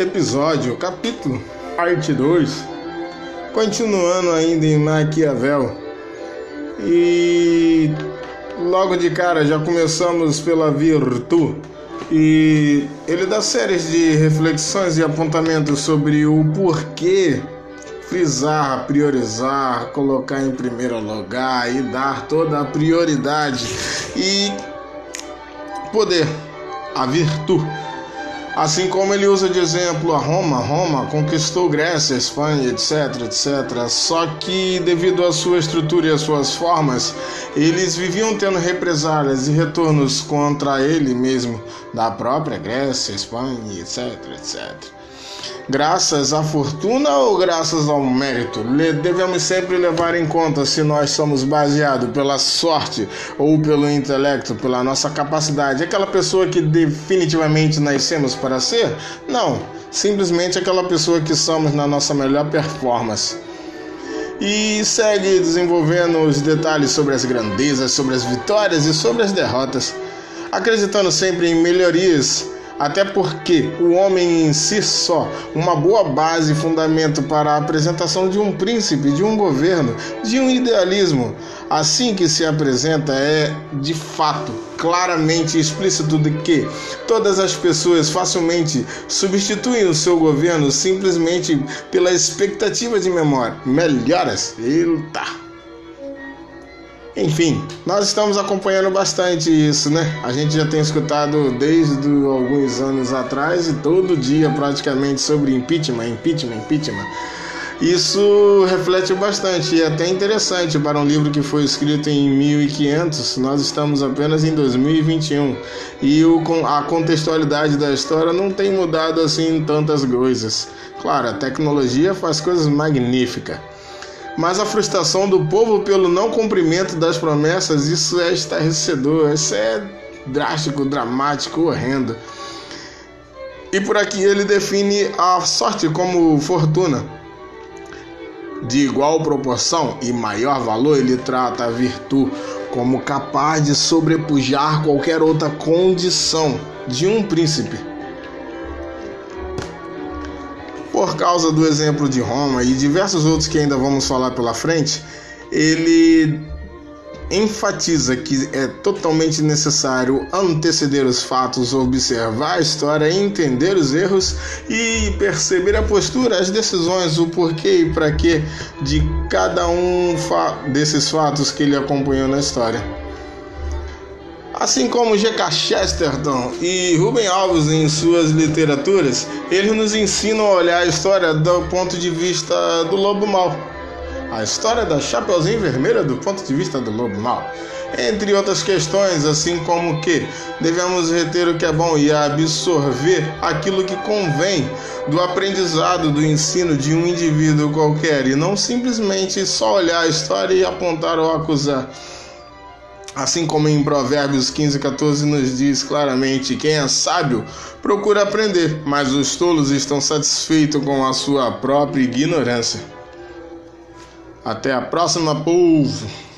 episódio, capítulo, parte 2, continuando ainda em Maquiavel. E logo de cara já começamos pela virtude. E ele dá séries de reflexões e apontamentos sobre o porquê frisar, priorizar, colocar em primeiro lugar e dar toda a prioridade e poder, a virtude. Assim como ele usa de exemplo a Roma, Roma conquistou Grécia, Espanha, etc, etc. Só que devido à sua estrutura e às suas formas, eles viviam tendo represálias e retornos contra ele mesmo, da própria Grécia, Espanha, etc, etc graças à fortuna ou graças ao mérito? Devemos sempre levar em conta se nós somos baseados pela sorte ou pelo intelecto, pela nossa capacidade. Aquela pessoa que definitivamente nascemos para ser? Não, simplesmente aquela pessoa que somos na nossa melhor performance. E segue desenvolvendo os detalhes sobre as grandezas, sobre as vitórias e sobre as derrotas, acreditando sempre em melhorias até porque o homem em si só, uma boa base e fundamento para a apresentação de um príncipe, de um governo, de um idealismo, assim que se apresenta é de fato claramente explícito de que todas as pessoas facilmente substituem o seu governo simplesmente pela expectativa de memória. Melhoras. Eita! Enfim, nós estamos acompanhando bastante isso, né? A gente já tem escutado desde alguns anos atrás e todo dia praticamente sobre impeachment, impeachment, impeachment. Isso reflete bastante e é até interessante para um livro que foi escrito em 1500. Nós estamos apenas em 2021 e o, a contextualidade da história não tem mudado assim tantas coisas. Claro, a tecnologia faz coisas magníficas mas a frustração do povo pelo não cumprimento das promessas, isso é estarrecedor, isso é drástico, dramático, horrendo. E por aqui ele define a sorte como fortuna. De igual proporção e maior valor, ele trata a virtude como capaz de sobrepujar qualquer outra condição de um príncipe por causa do exemplo de Roma e diversos outros que ainda vamos falar pela frente, ele enfatiza que é totalmente necessário anteceder os fatos, observar a história, entender os erros e perceber a postura, as decisões, o porquê e para quê de cada um desses fatos que ele acompanhou na história. Assim como G.K. Chesterton e Rubem Alves em suas literaturas, eles nos ensinam a olhar a história do ponto de vista do lobo mau. A história da Chapeuzinho Vermelha do ponto de vista do lobo mau. Entre outras questões, assim como que devemos reter o que é bom e absorver aquilo que convém do aprendizado, do ensino de um indivíduo qualquer, e não simplesmente só olhar a história e apontar ou acusar. Assim como em Provérbios 15, 14 nos diz claramente: quem é sábio procura aprender, mas os tolos estão satisfeitos com a sua própria ignorância. Até a próxima, povo!